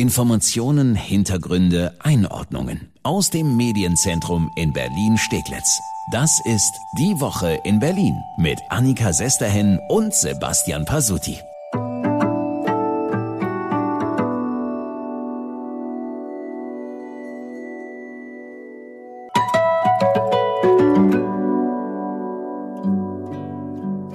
Informationen, Hintergründe, Einordnungen aus dem Medienzentrum in Berlin-Steglitz. Das ist Die Woche in Berlin mit Annika Sesterhen und Sebastian Pasuti.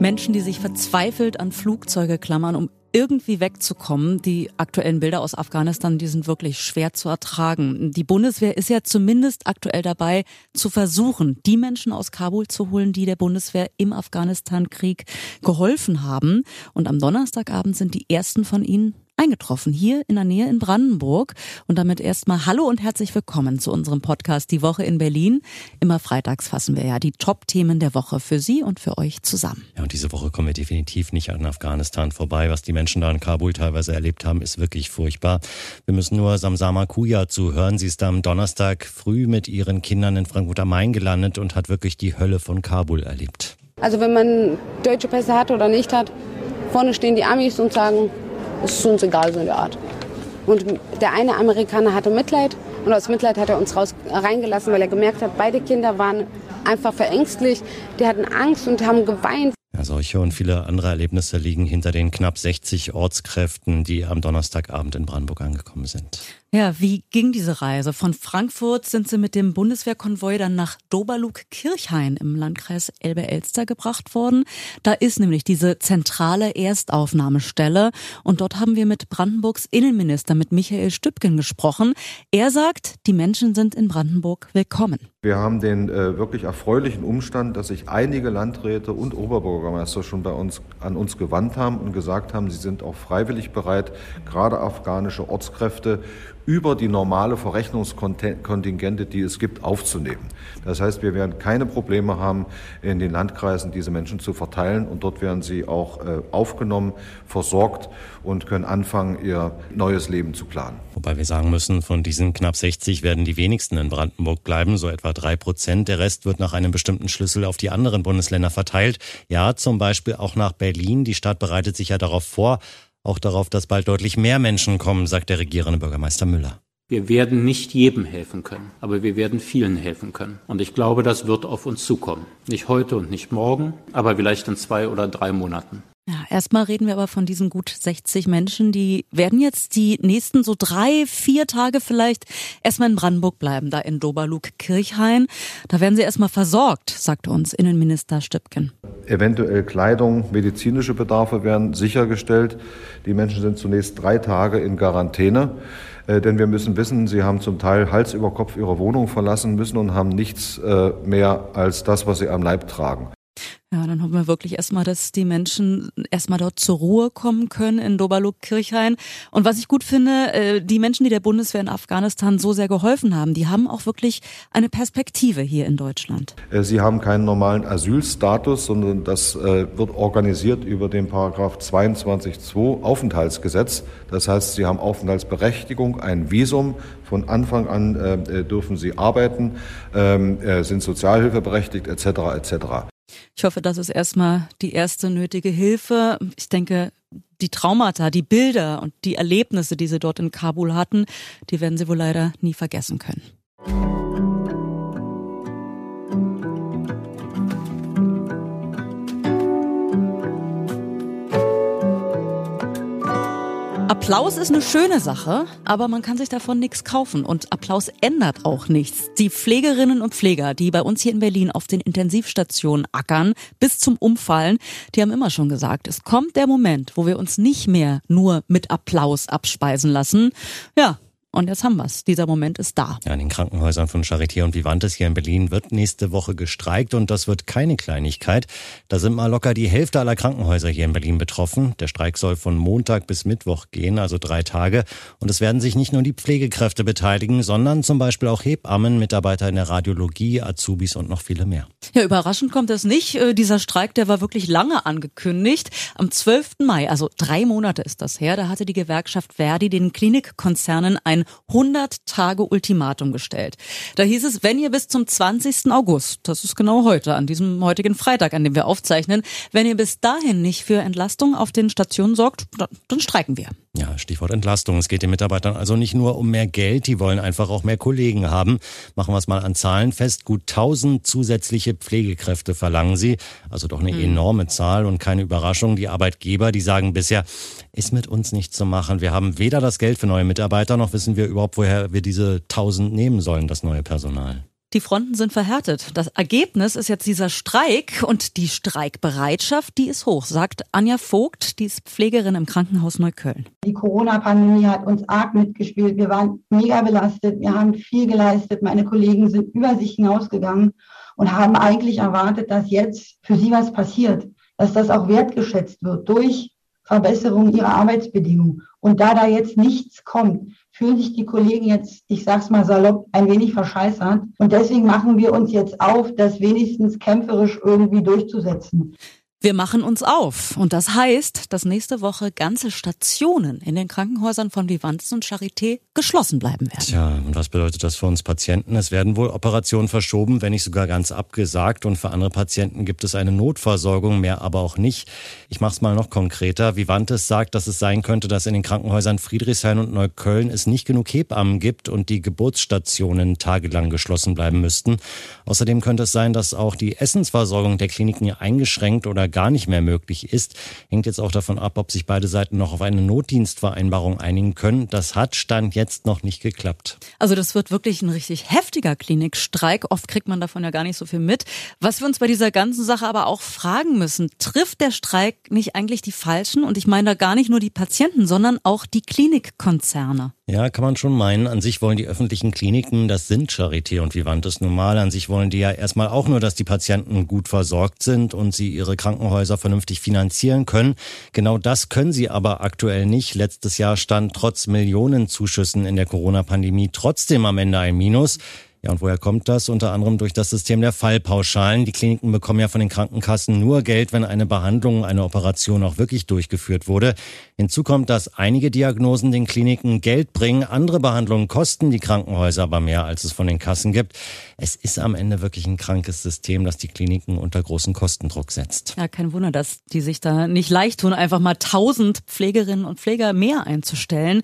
Menschen, die sich verzweifelt an Flugzeuge klammern, um irgendwie wegzukommen. Die aktuellen Bilder aus Afghanistan, die sind wirklich schwer zu ertragen. Die Bundeswehr ist ja zumindest aktuell dabei, zu versuchen, die Menschen aus Kabul zu holen, die der Bundeswehr im Afghanistan-Krieg geholfen haben. Und am Donnerstagabend sind die ersten von ihnen eingetroffen, hier in der Nähe in Brandenburg. Und damit erstmal Hallo und herzlich willkommen zu unserem Podcast Die Woche in Berlin. Immer freitags fassen wir ja die Top-Themen der Woche für Sie und für euch zusammen. Ja, und diese Woche kommen wir definitiv nicht an Afghanistan vorbei. Was die Menschen da in Kabul teilweise erlebt haben, ist wirklich furchtbar. Wir müssen nur Samsama Kuya zuhören. Sie ist am Donnerstag früh mit ihren Kindern in Frankfurt am Main gelandet und hat wirklich die Hölle von Kabul erlebt. Also wenn man deutsche Pässe hat oder nicht hat, vorne stehen die Amis und sagen, es ist uns egal, so in der Art. Und der eine Amerikaner hatte Mitleid und aus Mitleid hat er uns raus, reingelassen, weil er gemerkt hat, beide Kinder waren einfach verängstlich. Die hatten Angst und haben geweint. Ja, solche und viele andere Erlebnisse liegen hinter den knapp 60 Ortskräften, die am Donnerstagabend in Brandenburg angekommen sind. Ja, wie ging diese Reise? Von Frankfurt sind sie mit dem Bundeswehrkonvoi dann nach Doberlug-Kirchhain im Landkreis Elbe-Elster gebracht worden. Da ist nämlich diese zentrale Erstaufnahmestelle und dort haben wir mit Brandenburgs Innenminister, mit Michael Stübken gesprochen. Er sagt, die Menschen sind in Brandenburg willkommen. Wir haben den äh, wirklich erfreulichen Umstand, dass sich einige Landräte und Oberbürgermeister schon bei uns an uns gewandt haben und gesagt haben, sie sind auch freiwillig bereit, gerade afghanische Ortskräfte über die normale Verrechnungskontingente, die es gibt, aufzunehmen. Das heißt, wir werden keine Probleme haben, in den Landkreisen diese Menschen zu verteilen und dort werden sie auch äh, aufgenommen, versorgt und können anfangen, ihr neues Leben zu planen. Wobei wir sagen müssen, von diesen knapp 60 werden die wenigsten in Brandenburg bleiben, so etwa drei Prozent. Der Rest wird nach einem bestimmten Schlüssel auf die anderen Bundesländer verteilt. Ja, zum Beispiel auch nach Berlin. Die Stadt bereitet sich ja darauf vor, auch darauf, dass bald deutlich mehr Menschen kommen, sagt der regierende Bürgermeister Müller. Wir werden nicht jedem helfen können, aber wir werden vielen helfen können. Und ich glaube, das wird auf uns zukommen. Nicht heute und nicht morgen, aber vielleicht in zwei oder drei Monaten. Erstmal reden wir aber von diesen gut 60 Menschen, die werden jetzt die nächsten so drei, vier Tage vielleicht erstmal in Brandenburg bleiben, da in Doberlug-Kirchhain. Da werden sie erstmal versorgt, sagte uns Innenminister Stübken. Eventuell Kleidung, medizinische Bedarfe werden sichergestellt. Die Menschen sind zunächst drei Tage in Quarantäne. Äh, denn wir müssen wissen, sie haben zum Teil Hals über Kopf ihre Wohnung verlassen müssen und haben nichts äh, mehr als das, was sie am Leib tragen. Ja, dann hoffen wir wirklich erstmal, dass die Menschen erstmal dort zur Ruhe kommen können in Doberlug-Kirchhain. Und was ich gut finde, äh, die Menschen, die der Bundeswehr in Afghanistan so sehr geholfen haben, die haben auch wirklich eine Perspektive hier in Deutschland. Äh, sie haben keinen normalen Asylstatus, sondern das äh, wird organisiert über den Paragraph 22.2 Aufenthaltsgesetz. Das heißt, sie haben Aufenthaltsberechtigung, ein Visum. Von Anfang an dürfen sie arbeiten, ähm, sind sozialhilfeberechtigt etc. etc. Ich hoffe, das ist erstmal die erste nötige Hilfe. Ich denke, die Traumata, die Bilder und die Erlebnisse, die sie dort in Kabul hatten, die werden sie wohl leider nie vergessen können. Applaus ist eine schöne Sache, aber man kann sich davon nichts kaufen und Applaus ändert auch nichts. Die Pflegerinnen und Pfleger, die bei uns hier in Berlin auf den Intensivstationen ackern, bis zum Umfallen, die haben immer schon gesagt, es kommt der Moment, wo wir uns nicht mehr nur mit Applaus abspeisen lassen. Ja, und jetzt haben wir's. Dieser Moment ist da. Ja, in den Krankenhäusern von Charité und Vivantes hier in Berlin wird nächste Woche gestreikt und das wird keine Kleinigkeit. Da sind mal locker die Hälfte aller Krankenhäuser hier in Berlin betroffen. Der Streik soll von Montag bis Mittwoch gehen, also drei Tage. Und es werden sich nicht nur die Pflegekräfte beteiligen, sondern zum Beispiel auch Hebammen, Mitarbeiter in der Radiologie, Azubis und noch viele mehr. Ja, überraschend kommt es nicht. Äh, dieser Streik, der war wirklich lange angekündigt. Am 12. Mai, also drei Monate ist das her, da hatte die Gewerkschaft Verdi den Klinikkonzernen ein 100-Tage-Ultimatum gestellt. Da hieß es, wenn ihr bis zum 20. August, das ist genau heute, an diesem heutigen Freitag, an dem wir aufzeichnen, wenn ihr bis dahin nicht für Entlastung auf den Stationen sorgt, dann streiken wir. Ja, Stichwort Entlastung. Es geht den Mitarbeitern also nicht nur um mehr Geld, die wollen einfach auch mehr Kollegen haben. Machen wir es mal an Zahlen fest. Gut 1000 zusätzliche Pflegekräfte verlangen sie. Also doch eine mhm. enorme Zahl und keine Überraschung. Die Arbeitgeber, die sagen bisher, ist mit uns nicht zu machen. Wir haben weder das Geld für neue Mitarbeiter, noch wissen wir überhaupt, woher wir diese 1000 nehmen sollen, das neue Personal. Die Fronten sind verhärtet. Das Ergebnis ist jetzt dieser Streik und die Streikbereitschaft, die ist hoch, sagt Anja Vogt, die ist Pflegerin im Krankenhaus Neukölln. Die Corona-Pandemie hat uns arg mitgespielt. Wir waren mega belastet. Wir haben viel geleistet. Meine Kollegen sind über sich hinausgegangen und haben eigentlich erwartet, dass jetzt für sie was passiert, dass das auch wertgeschätzt wird durch Verbesserung ihrer Arbeitsbedingungen. Und da da jetzt nichts kommt, fühlen sich die Kollegen jetzt, ich sag's mal salopp, ein wenig verscheißert. Und deswegen machen wir uns jetzt auf, das wenigstens kämpferisch irgendwie durchzusetzen. Wir machen uns auf. Und das heißt, dass nächste Woche ganze Stationen in den Krankenhäusern von Vivantes und Charité geschlossen bleiben werden. Tja, und was bedeutet das für uns Patienten? Es werden wohl Operationen verschoben, wenn nicht sogar ganz abgesagt. Und für andere Patienten gibt es eine Notversorgung, mehr aber auch nicht. Ich mache es mal noch konkreter. Vivantes sagt, dass es sein könnte, dass in den Krankenhäusern Friedrichshain und Neukölln es nicht genug Hebammen gibt und die Geburtsstationen tagelang geschlossen bleiben müssten. Außerdem könnte es sein, dass auch die Essensversorgung der Kliniken eingeschränkt oder gar nicht mehr möglich ist. Hängt jetzt auch davon ab, ob sich beide Seiten noch auf eine Notdienstvereinbarung einigen können. Das hat Stand jetzt noch nicht geklappt. Also das wird wirklich ein richtig heftiger Klinikstreik. Oft kriegt man davon ja gar nicht so viel mit. Was wir uns bei dieser ganzen Sache aber auch fragen müssen, trifft der Streik nicht eigentlich die Falschen? Und ich meine da gar nicht nur die Patienten, sondern auch die Klinikkonzerne. Ja, kann man schon meinen. An sich wollen die öffentlichen Kliniken, das sind Charité und Vivantes normal, an sich wollen die ja erstmal auch nur, dass die Patienten gut versorgt sind und sie ihre Krankenhäuser vernünftig finanzieren können. Genau das können sie aber aktuell nicht. Letztes Jahr stand trotz Millionenzuschüssen in der Corona-Pandemie trotzdem am Ende ein Minus. Ja, und woher kommt das? Unter anderem durch das System der Fallpauschalen. Die Kliniken bekommen ja von den Krankenkassen nur Geld, wenn eine Behandlung, eine Operation auch wirklich durchgeführt wurde. Hinzu kommt, dass einige Diagnosen den Kliniken Geld bringen, andere Behandlungen kosten die Krankenhäuser aber mehr, als es von den Kassen gibt. Es ist am Ende wirklich ein krankes System, das die Kliniken unter großen Kostendruck setzt. Ja, kein Wunder, dass die sich da nicht leicht tun, einfach mal tausend Pflegerinnen und Pfleger mehr einzustellen.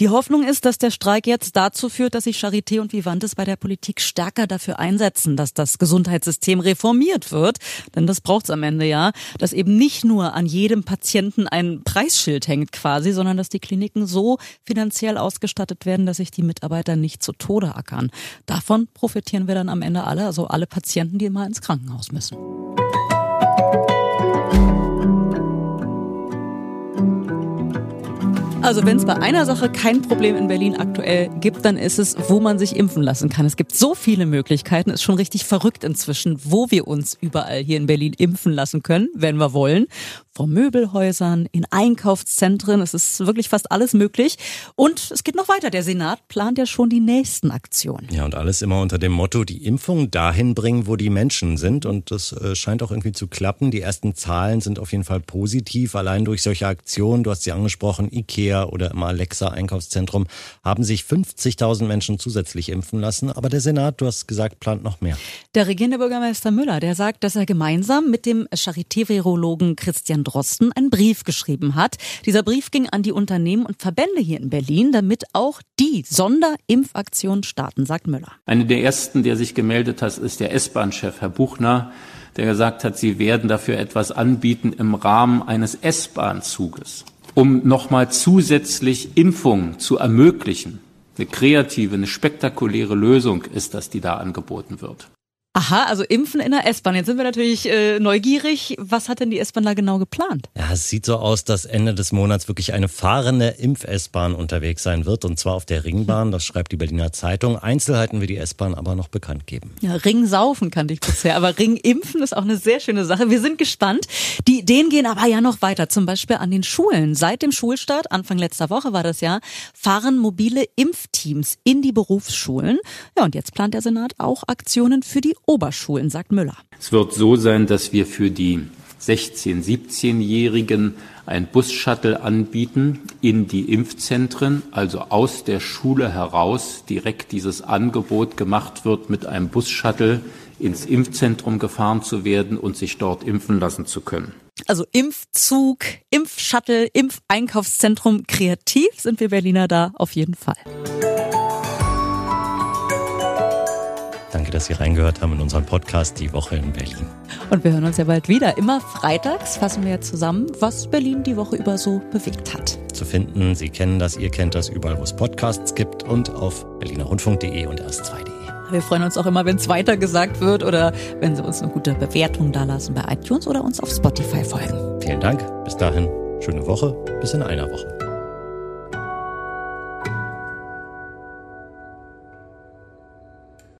Die Hoffnung ist, dass der Streik jetzt dazu führt, dass sich Charité und Vivantes bei der Politik stärker dafür einsetzen, dass das Gesundheitssystem reformiert wird. Denn das braucht es am Ende ja, dass eben nicht nur an jedem Patienten ein Preisschild hängt quasi, sondern dass die Kliniken so finanziell ausgestattet werden, dass sich die Mitarbeiter nicht zu Tode ackern. Davon profitieren wir dann am Ende alle, also alle Patienten, die mal ins Krankenhaus müssen. Also wenn es bei einer Sache kein Problem in Berlin aktuell gibt, dann ist es, wo man sich impfen lassen kann. Es gibt so viele Möglichkeiten, ist schon richtig verrückt inzwischen, wo wir uns überall hier in Berlin impfen lassen können, wenn wir wollen vor Möbelhäusern, in Einkaufszentren. Es ist wirklich fast alles möglich. Und es geht noch weiter. Der Senat plant ja schon die nächsten Aktionen. Ja, und alles immer unter dem Motto, die Impfung dahin bringen, wo die Menschen sind. Und das äh, scheint auch irgendwie zu klappen. Die ersten Zahlen sind auf jeden Fall positiv. Allein durch solche Aktionen, du hast sie angesprochen, Ikea oder im Alexa Einkaufszentrum, haben sich 50.000 Menschen zusätzlich impfen lassen. Aber der Senat, du hast gesagt, plant noch mehr. Der regierende Bürgermeister Müller, der sagt, dass er gemeinsam mit dem Charité-Virologen Christian Drosten einen Brief geschrieben hat. Dieser Brief ging an die Unternehmen und Verbände hier in Berlin, damit auch die Sonderimpfaktion starten, sagt Müller. Eine der ersten, der sich gemeldet hat, ist der S-Bahn-Chef, Herr Buchner, der gesagt hat, sie werden dafür etwas anbieten im Rahmen eines S-Bahn-Zuges, um nochmal zusätzlich Impfungen zu ermöglichen. Eine kreative, eine spektakuläre Lösung ist das, die da angeboten wird. Aha, also Impfen in der S-Bahn. Jetzt sind wir natürlich äh, neugierig. Was hat denn die S-Bahn da genau geplant? Ja, es sieht so aus, dass Ende des Monats wirklich eine fahrende Impf-S-Bahn unterwegs sein wird. Und zwar auf der Ringbahn. Das schreibt die Berliner Zeitung. Einzelheiten wird die S-Bahn aber noch bekannt geben. Ja, Ringsaufen kannte ich bisher. Aber Ringimpfen ist auch eine sehr schöne Sache. Wir sind gespannt. Die Ideen gehen aber ja noch weiter. Zum Beispiel an den Schulen. Seit dem Schulstart, Anfang letzter Woche war das ja, fahren mobile Impfteams in die Berufsschulen. Ja, und jetzt plant der Senat auch Aktionen für die Oberschulen, sagt Müller. Es wird so sein, dass wir für die 16-, 17-Jährigen ein Bus-Shuttle anbieten in die Impfzentren, also aus der Schule heraus direkt dieses Angebot gemacht wird, mit einem Bus-Shuttle ins Impfzentrum gefahren zu werden und sich dort impfen lassen zu können. Also Impfzug, Impfshuttle, Impfeinkaufszentrum, kreativ sind wir Berliner da auf jeden Fall. Danke, dass Sie reingehört haben in unseren Podcast Die Woche in Berlin. Und wir hören uns ja bald wieder. Immer freitags fassen wir ja zusammen, was Berlin die Woche über so bewegt hat. Zu finden, Sie kennen das, ihr kennt das überall, wo es Podcasts gibt und auf berlinerrundfunk.de und erst2.de. Wir freuen uns auch immer, wenn es weitergesagt wird oder wenn Sie uns eine gute Bewertung dalassen bei iTunes oder uns auf Spotify folgen. Vielen Dank. Bis dahin, schöne Woche. Bis in einer Woche.